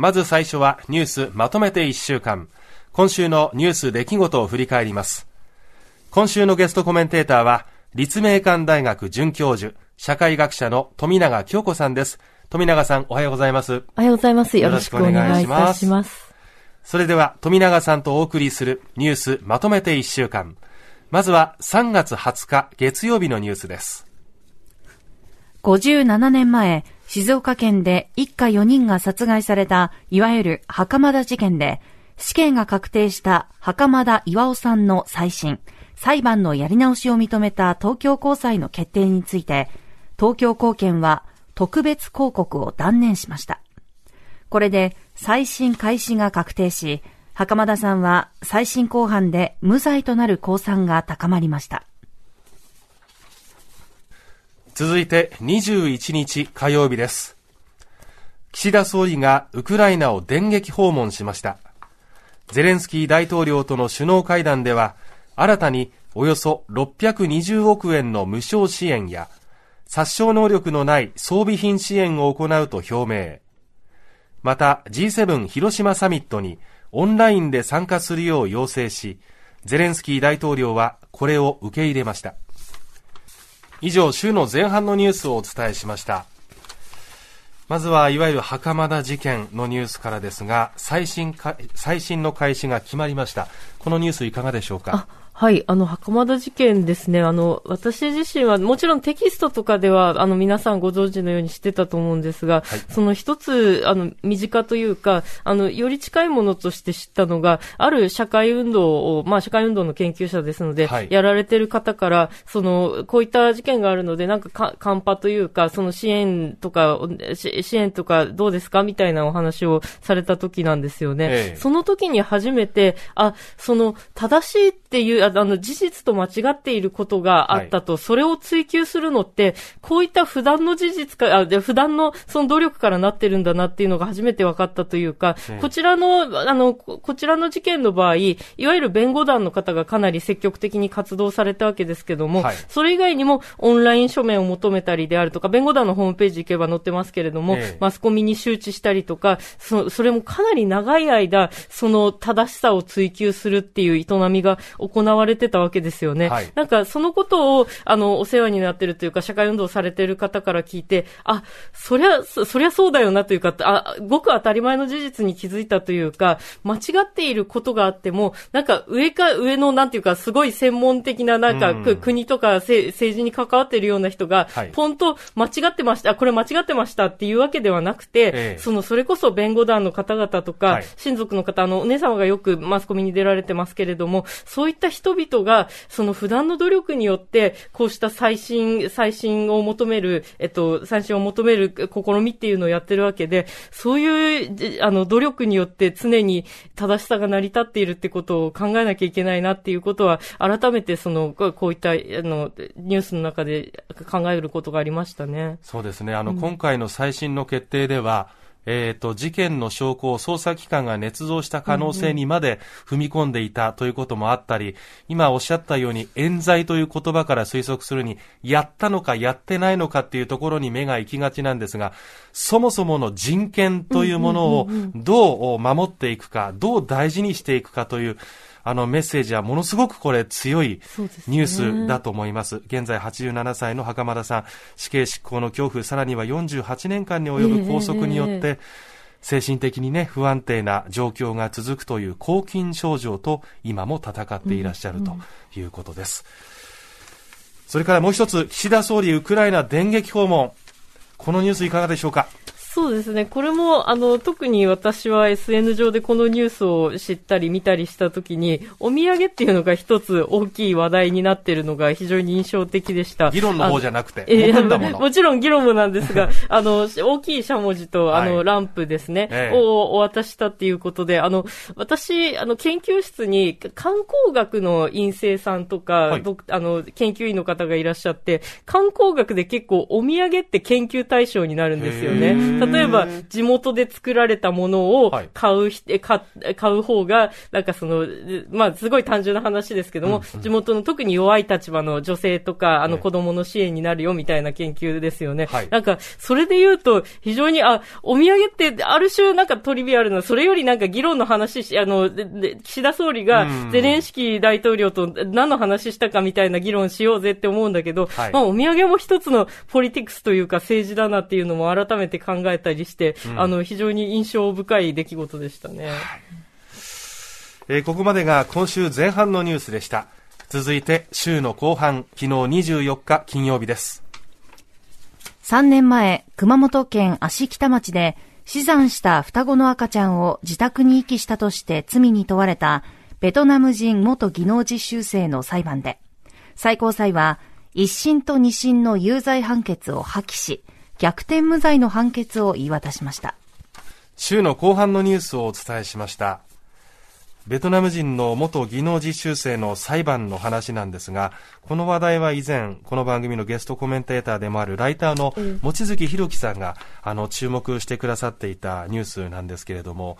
まず最初はニュースまとめて1週間。今週のニュース出来事を振り返ります。今週のゲストコメンテーターは、立命館大学准教授、社会学者の富永京子さんです。富永さん、おはようございます。おはようございます。よろしくお願いいたします。それでは、富永さんとお送りするニュースまとめて1週間。まずは3月20日月曜日のニュースです。57年前、静岡県で一家4人が殺害された、いわゆる袴田事件で、死刑が確定した袴田巌さんの再審、裁判のやり直しを認めた東京高裁の決定について、東京高検は特別抗告を断念しました。これで再審開始が確定し、袴田さんは再審公判で無罪となる公算が高まりました。続いて21日火曜日です。岸田総理がウクライナを電撃訪問しました。ゼレンスキー大統領との首脳会談では、新たにおよそ620億円の無償支援や、殺傷能力のない装備品支援を行うと表明。また G7 広島サミットにオンラインで参加するよう要請し、ゼレンスキー大統領はこれを受け入れました。以上、週の前半のニュースをお伝えしました。まずはいわゆる袴田事件のニュースからですが、最新か、最新の開始が決まりました。このニュースいかがでしょうか？はい、あの、袴田事件ですね。あの、私自身は、もちろんテキストとかでは、あの、皆さんご存知のようにしてたと思うんですが、はい、その一つ、あの、身近というか、あの、より近いものとして知ったのが、ある社会運動を、まあ、社会運動の研究者ですので、はい、やられてる方から、その、こういった事件があるので、なんかか、カンパというか、その支援とか、支援とかどうですか？みたいなお話をされた時なんですよね。ええ、その時に初めて、あ、その、正しいっていう、あの、事実と間違っていることがあったと、はい、それを追求するのって、こういった普段の事実か、あ普段のその努力からなってるんだなっていうのが初めて分かったというか、こちらの、あの、こちらの事件の場合、いわゆる弁護団の方がかなり積極的に活動されたわけですけども、はい、それ以外にもオンライン書面を求めたりであるとか、弁護団のホームページ行けば載ってますけれども、えマスコミに周知したりとか、そそれもかなり長い間、その正しさを追求するっていう営みが行われてたわけですよね。はい、なんかそのことを、あの、お世話になってるというか、社会運動されてる方から聞いて、あ、そりゃ、そりゃそうだよなというか、あ、ごく当たり前の事実に気づいたというか、間違っていることがあっても、なんか上か上の、なんていうか、すごい専門的な、なんか、うん、国とか政治に関わっているような人が、はい、ポンと間違ってました、これ間違ってましたっていうわけではなくて、ええ、その、それこそ弁護団の方々とか、はい、親族の方、あの、お姉様がよくマスコミに出られてますけれども、そういった人人々が、その普段の努力によって、こうした最新、最新を求める、えっと、最新を求める試みっていうのをやってるわけで、そういう、あの、努力によって常に正しさが成り立っているってことを考えなきゃいけないなっていうことは、改めてその、こういった、あの、ニュースの中で考えることがありましたね。そうですね。あの、うん、今回の最新の決定では、えーと、事件の証拠を捜査機関が捏造した可能性にまで踏み込んでいたということもあったり、今おっしゃったように冤罪という言葉から推測するにやったのかやってないのかっていうところに目が行きがちなんですがそもそもの人権というものをどう守っていくかどう大事にしていくかというあのメッセージはものすごくこれ強いニュースだと思います。すね、現在87歳の袴田さん、死刑執行の恐怖、さらには48年間に及ぶ拘束によって、えー精神的にね、不安定な状況が続くという抗菌症状と今も戦っていらっしゃるということです。それからもう一つ、岸田総理ウクライナ電撃訪問。このニュースいかがでしょうか？そうですね。これも、あの、特に私は SN 上でこのニュースを知ったり見たりしたときに、お土産っていうのが一つ大きい話題になっているのが非常に印象的でした。議論の方じゃなくて。えー、もちろん議論もなんですが、あの、大きいしゃもじと、あの、はい、ランプですね、えー、をお渡したっていうことで、あの、私、あの、研究室に観光学の院生さんとか、はい、あの、研究員の方がいらっしゃって、観光学で結構お土産って研究対象になるんですよね。例えば、地元で作られたものを買う、はい、買買う方が、なんかその、まあ、すごい単純な話ですけども、地元の特に弱い立場の女性とか、あの子供の支援になるよみたいな研究ですよね。はい、なんか、それで言うと、非常に、あ、お土産ってある種なんかトリビアルな、それよりなんか議論の話し、あの、岸田総理がゼレンスキー大統領と何の話したかみたいな議論しようぜって思うんだけど、はい、まあ、お土産も一つのポリティクスというか政治だなっていうのも改めて考えたりして、うん、あの、非常に印象深い出来事でしたね。はい、えー、ここまでが今週前半のニュースでした。続いて週の後半、昨日24日金曜日です。3年前、熊本県芦北町で死産した双子の赤ちゃんを自宅に遺棄したとして罪に問われたベトナム人元技能実習生の裁判で、最高裁は一審と二審の有罪判決を破棄し、逆転無罪の判決を言い渡しました。週の後半のニュースをお伝えしました。ベトナム人の元技能実習生の裁判の話なんですが、この話題は以前、この番組のゲストコメンテーターでもあるライターの望月博樹さんが、あの、注目してくださっていたニュースなんですけれども、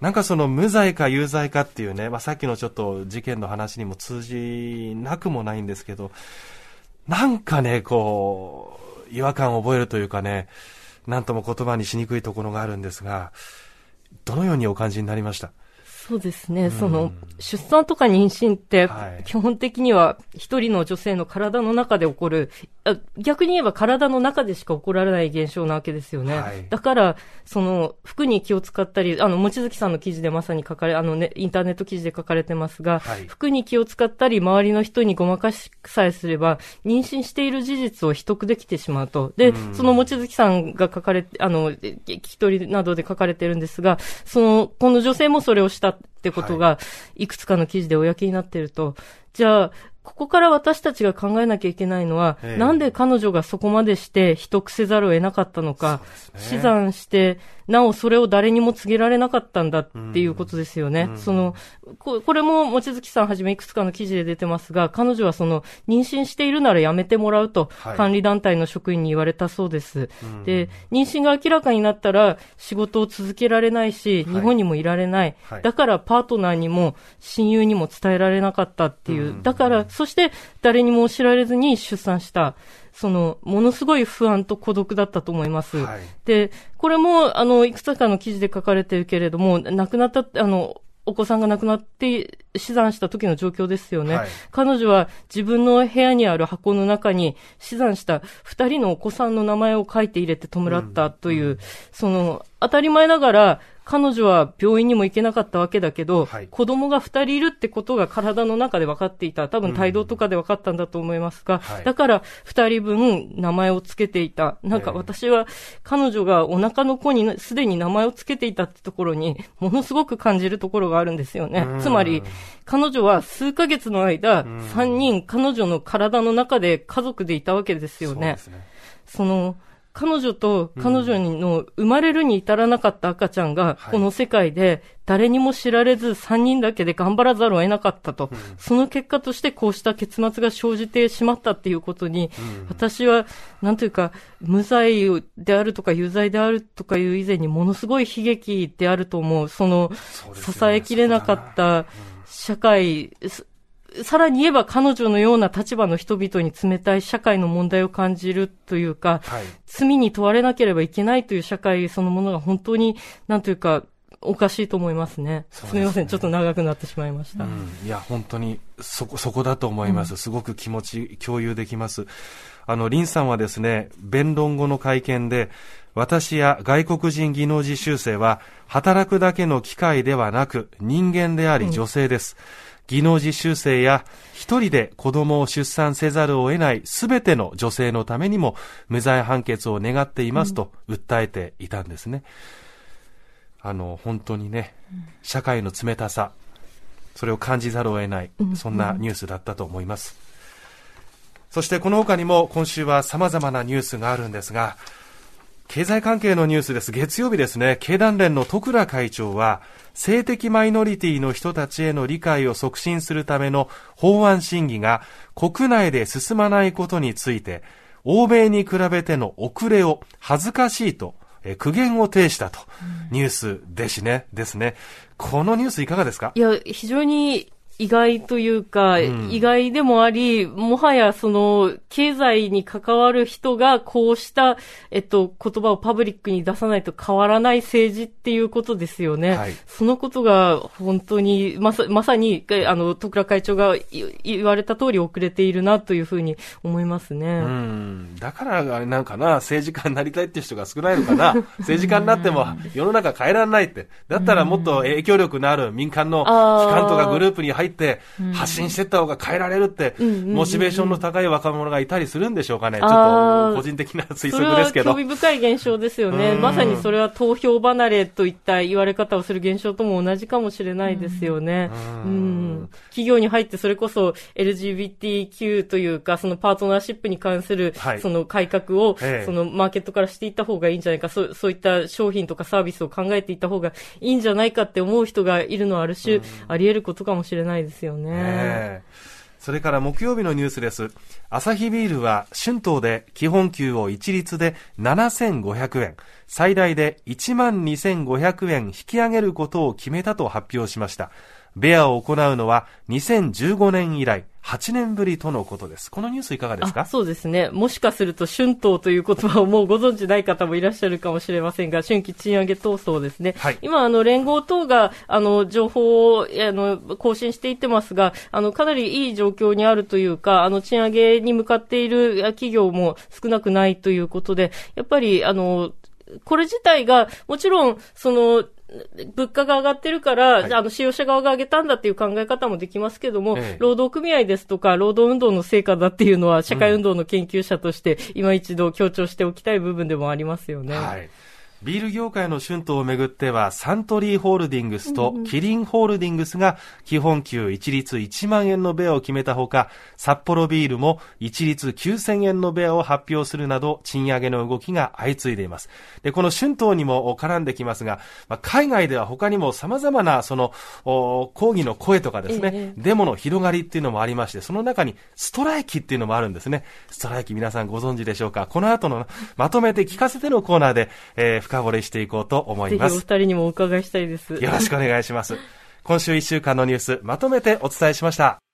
なんかその無罪か有罪かっていうね、まあ、さっきのちょっと事件の話にも通じなくもないんですけど、なんかね、こう、違和感を覚えるというかね、なんとも言葉にしにくいところがあるんですが、どのようにお感じになりました？そうですね、その、出産とか妊娠って、基本的には一人の女性の体の中で起こる、逆に言えば体の中でしか起こらない現象なわけですよね。はい、だから、その、服に気を使ったり、あの、望月さんの記事でまさに書かれ、あのね、インターネット記事で書かれてますが、はい、服に気を使ったり、周りの人にごまかしさえすれば、妊娠している事実を秘匿できてしまうと。で、その望月さんが書かれて、あの、聞き取りなどで書かれてるんですが、その、この女性もそれをしたってことが、いくつかの記事で公になってると、じゃあ、ここから私たちが考えなきゃいけないのは、えー、なんで彼女がそこまでして秘匿せざるを得なかったのか、ね、死産して、なおそれを誰にも告げられなかったんだっていうことですよね。うん、そのこ、これも望月さんはじめいくつかの記事で出てますが、彼女はその、妊娠しているならやめてもらうと、管理団体の職員に言われたそうです。はい、で、妊娠が明らかになったら仕事を続けられないし、日本にもいられない。はい、だからパートナーにも親友にも伝えられなかったっていう。だから、そして誰にも知られずに出産した。その、ものすごい不安と孤独だったと思います。はい、で、これも、あの、いくつかの記事で書かれてるけれども、亡くなった、あの、お子さんが亡くなって死産した時の状況ですよね。はい、彼女は自分の部屋にある箱の中に死産した二人のお子さんの名前を書いて入れて弔ったという、うんうん、その、当たり前ながら彼女は病院にも行けなかったわけだけど、はい、子供が二人いるってことが体の中で分かっていた。多分帯同とかで分かったんだと思いますが、うんだから二人分名前を付けていた。なんか私は彼女がお腹の子にすでに名前を付けていたってところに、ものすごく感じるところがあるんですよね。つまり、彼女は数ヶ月の間、三人彼女の体の中で家族でいたわけですよね。そねその、彼女と彼女の生まれるに至らなかった赤ちゃんが、この世界で誰にも知られず3人だけで頑張らざるを得なかったと。その結果としてこうした結末が生じてしまったっていうことに、私は、なんというか、無罪であるとか有罪であるとかいう以前にものすごい悲劇であると思う。その、支えきれなかった社会、さらに言えば彼女のような立場の人々に冷たい社会の問題を感じるというか、はい、罪に問われなければいけないという社会そのものが本当に、なんというか、おかしいと思いますね。すみません、ちょっと長くなってしまいました。うん、いや、本当に、そこ、そこだと思います。すごく気持ち、共有できます。あの、林さんはですね、弁論後の会見で、私や外国人技能実習生は、働くだけの機会ではなく、人間であり女性です。うん技能実習生や一人で子供を出産せざるを得ないすべての女性のためにも無罪判決を願っていますと訴えていたんですね。あの、本当にね、社会の冷たさ、それを感じざるを得ない、そんなニュースだったと思います。そしてこの他にも今週は様々なニュースがあるんですが、経済関係のニュースです。月曜日ですね、経団連の徳倉会長は、性的マイノリティの人たちへの理解を促進するための法案審議が国内で進まないことについて、欧米に比べての遅れを恥ずかしいと、えー苦言を呈したと、ニュースですね、ですね。このニュースいかがですか？いや、非常に意外というか、ん意外でもあり、もはやその、経済に関わる人がこうした、えっと、言葉をパブリックに出さないと変わらない政治っていうことですよね。はいそのことが本当に、まさ、まさに、えあの、徳倉会長がい言われた通り遅れているなというふうに思いますね。うん。だから、あれなんかな、政治家になりたいっていう人が少ないのかな。政治家になっても世の中変えられないって。だったらもっと影響力のある民間の機関とかグループに入って発信していった方が変えられるって、モチベーションの高い若者がいたりするんでしょうかね。ちょっと個人的な推測ですけど。興。味深い現象ですよね。うん。まさにそれは投票離れといった言われ方をする現象とも同じかもしれないですよね。ううん。ん企業に入ってそれこそ LGBTQ というか、そのパートナーシップに関するはい。その改革を、ええ。そのマーケットからしていった方がいいんじゃないか、そうそういった商品とかサービスを考えていった方がいいんじゃないかって思う人がいるのはある種、あり得ることかもしれないですよね。ええそれから木曜日のニュースです。アサヒビールは春闘で基本給を一律で7500円、最大で1万2500円引き上げることを決めたと発表しました。ベアを行うのは2015年以来8年ぶりとのことです。このニュースいかがですあかそうですね。もしかすると、春闘という言葉をもうご存知ない方もいらっしゃるかもしれませんが、春季賃上げ闘争ですね。はい今、あの、連合等が、あの、情報を、あの、更新していってますが、あの、かなりいい状況にあるというか、あの、賃上げに向かっている企業も少なくないということで、やっぱり、あの、これ自体が、もちろん、その、物価が上がってるから、はいあの、使用者側が上げたんだっていう考え方もできますけども、ええ労働組合ですとか、労働運動の成果だっていうのは、社会運動の研究者として、今一度強調しておきたい部分でもありますよね。はい。ビール業界の春闘をめぐっては、サントリーホールディングスとキリンホールディングスが基本給一律1万円のベアを決めたほか、札幌ビールも一律9000円のベアを発表するなど、賃上げの動きが相次いでいます。で、この春闘にも絡んできますが、まあ、海外では他にも様々なその、お抗議の声とかですね、えデモの広がりっていうのもありまして、その中にストライキっていうのもあるんですね。ストライキ皆さんご存知でしょうかこの後のまとめて聞かせてのコーナーで、えー深掘りしていこうと思いぜひお二ます。人にもお伺いしたいです。よろしくお願いします。今週1週間のニュース、まとめてお伝えしました。